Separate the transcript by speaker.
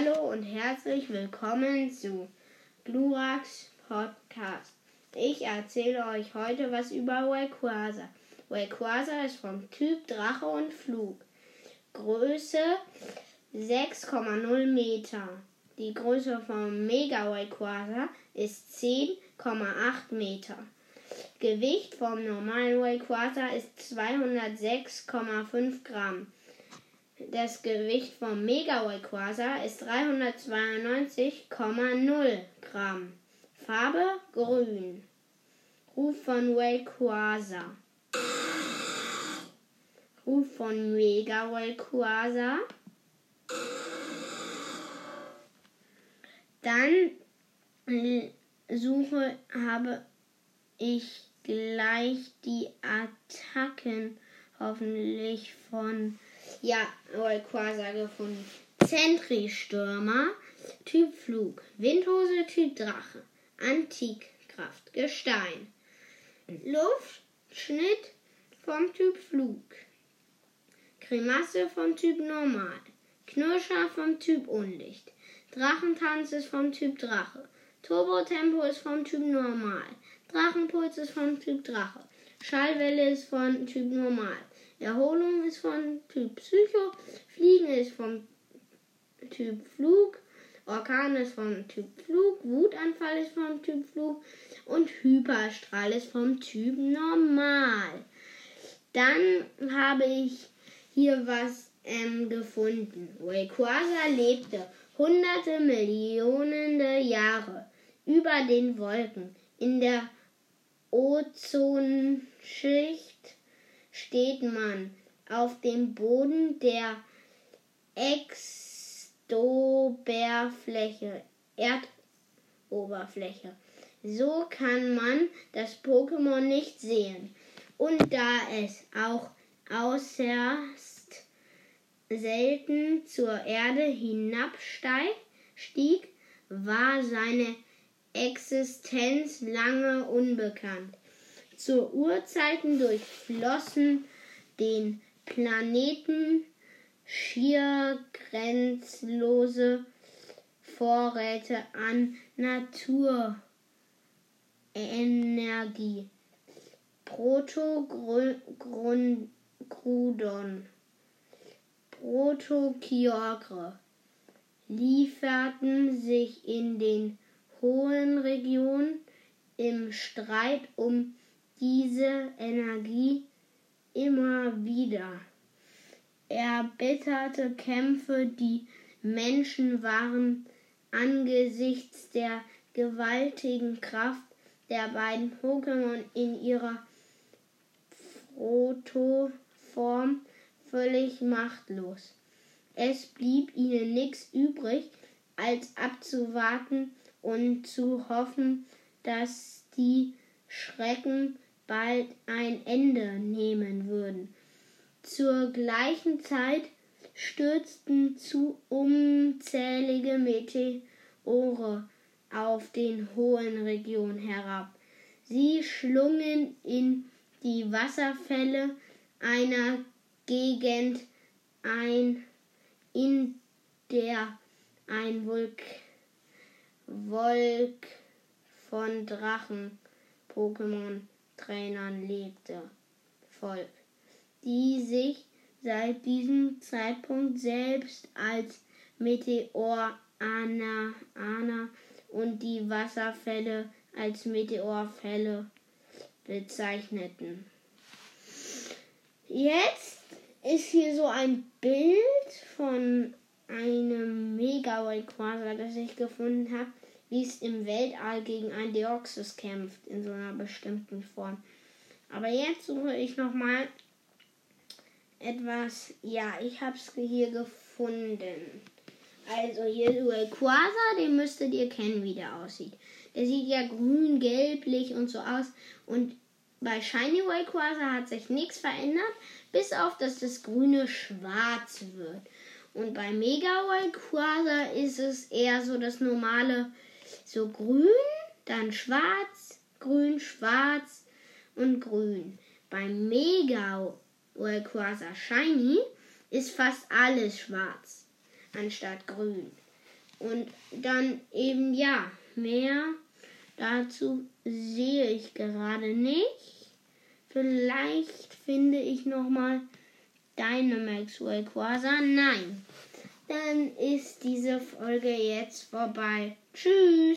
Speaker 1: Hallo und herzlich willkommen zu Glurax Podcast. Ich erzähle euch heute was über Rayquaza. Rayquaza ist vom Typ Drache und Flug. Größe 6,0 Meter. Die Größe vom Mega Rayquaza ist 10,8 Meter. Gewicht vom normalen Rayquaza ist 206,5 Gramm. Das Gewicht vom Mega Rayquaza ist 392,0 Gramm. Farbe grün. Ruf von Rayquaza. Ruf von Mega Rayquaza. Dann suche, habe ich gleich die Attacken hoffentlich von ja, Rayquaza gefunden. Zentri-Stürmer, Typ Flug, Windhose, Typ Drache, Antikkraft, Gestein, Luftschnitt vom Typ Flug, Grimasse vom Typ Normal, Knirscher vom Typ Unlicht, Drachentanz ist vom Typ Drache, Turbo-Tempo ist vom Typ Normal, Drachenpuls ist vom Typ Drache, Schallwelle ist von Typ Normal, Erholung ist von Typ Psycho, Fliegen ist vom Typ Flug, Orkan ist vom Typ Flug, Wutanfall ist vom Typ Flug und Hyperstrahl ist vom Typ Normal. Dann habe ich hier was ähm, gefunden. Rayquaza lebte hunderte Millionen Jahre über den Wolken in der Ozonschicht steht man auf dem Boden der Extoberfläche, Erdoberfläche. So kann man das Pokémon nicht sehen. Und da es auch äußerst selten zur Erde hinabstieg, war seine Existenz lange unbekannt. Zu Urzeiten durchflossen den Planeten schier grenzlose Vorräte an Naturenergie. Proto-Grudon, Proto-Kyogre lieferten sich in den hohen Regionen im Streit um diese Energie immer wieder. Erbitterte Kämpfe, die Menschen waren angesichts der gewaltigen Kraft der beiden Pokémon in ihrer Proto-Form völlig machtlos. Es blieb ihnen nichts übrig, als abzuwarten und zu hoffen, dass die Schrecken bald ein Ende nehmen würden. Zur gleichen Zeit stürzten zu unzählige Meteore auf den hohen Regionen herab. Sie schlungen in die Wasserfälle einer Gegend ein, in der ein Volk, Volk von Drachen-Pokémon Trainern lebte. Volk, die sich seit diesem Zeitpunkt selbst als Meteor Anna, Anna und die Wasserfälle als Meteorfälle bezeichneten. Jetzt ist hier so ein Bild von einem Mega Rayquaza, das ich gefunden habe wie es im Weltall gegen ein Deoxys kämpft, in so einer bestimmten Form. Aber jetzt suche ich nochmal etwas. Ja, ich habe es hier gefunden. Also hier ist Rayquaza, den müsstet ihr kennen, wie der aussieht. Der sieht ja grün, gelblich und so aus. Und bei Shiny Rayquaza hat sich nichts verändert, bis auf, dass das Grüne schwarz wird. Und bei Mega Rayquaza ist es eher so das normale so grün, dann schwarz, grün, schwarz und grün. Beim Mega Rayquaza Shiny ist fast alles schwarz anstatt grün. und dann eben ja, mehr dazu sehe ich gerade nicht. Vielleicht finde ich noch mal Dynamax Rayquaza. Nein. Dann ist diese Folge jetzt vorbei. Tschüss.